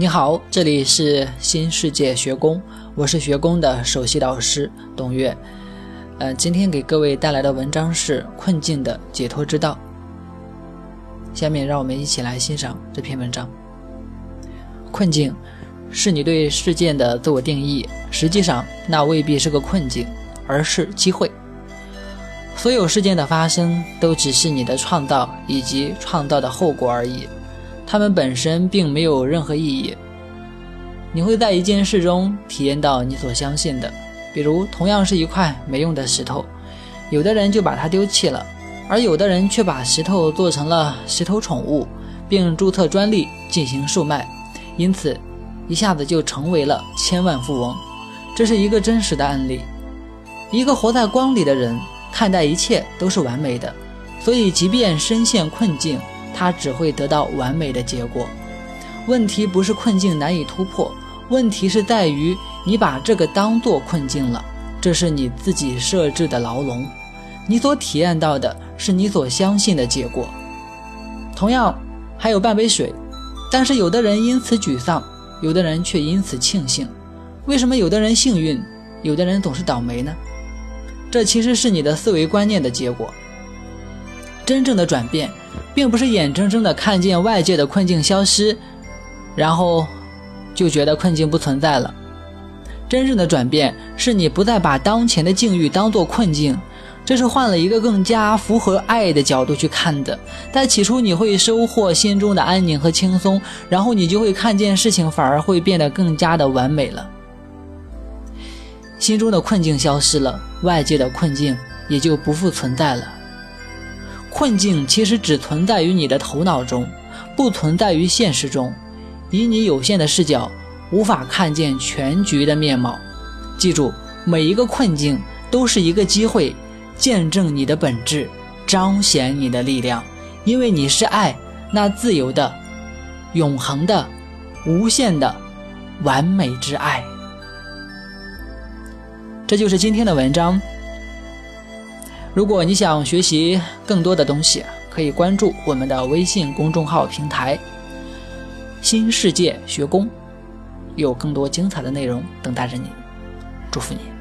你好，这里是新世界学宫，我是学宫的首席导师董月。呃，今天给各位带来的文章是《困境的解脱之道》。下面让我们一起来欣赏这篇文章。困境是你对事件的自我定义，实际上那未必是个困境，而是机会。所有事件的发生都只是你的创造以及创造的后果而已。它们本身并没有任何意义。你会在一件事中体验到你所相信的，比如同样是一块没用的石头，有的人就把它丢弃了，而有的人却把石头做成了石头宠物，并注册专利进行售卖，因此一下子就成为了千万富翁。这是一个真实的案例。一个活在光里的人看待一切都是完美的，所以即便深陷困境。他只会得到完美的结果。问题不是困境难以突破，问题是在于你把这个当做困境了。这是你自己设置的牢笼。你所体验到的是你所相信的结果。同样，还有半杯水，但是有的人因此沮丧，有的人却因此庆幸。为什么有的人幸运，有的人总是倒霉呢？这其实是你的思维观念的结果。真正的转变。并不是眼睁睁的看见外界的困境消失，然后就觉得困境不存在了。真正的转变是你不再把当前的境遇当作困境，这是换了一个更加符合爱的角度去看的。但起初你会收获心中的安宁和轻松，然后你就会看见事情反而会变得更加的完美了。心中的困境消失了，外界的困境也就不复存在了。困境其实只存在于你的头脑中，不存在于现实中。以你有限的视角，无法看见全局的面貌。记住，每一个困境都是一个机会，见证你的本质，彰显你的力量。因为你是爱，那自由的、永恒的、无限的、完美之爱。这就是今天的文章。如果你想学习更多的东西，可以关注我们的微信公众号平台“新世界学宫”，有更多精彩的内容等待着你。祝福你。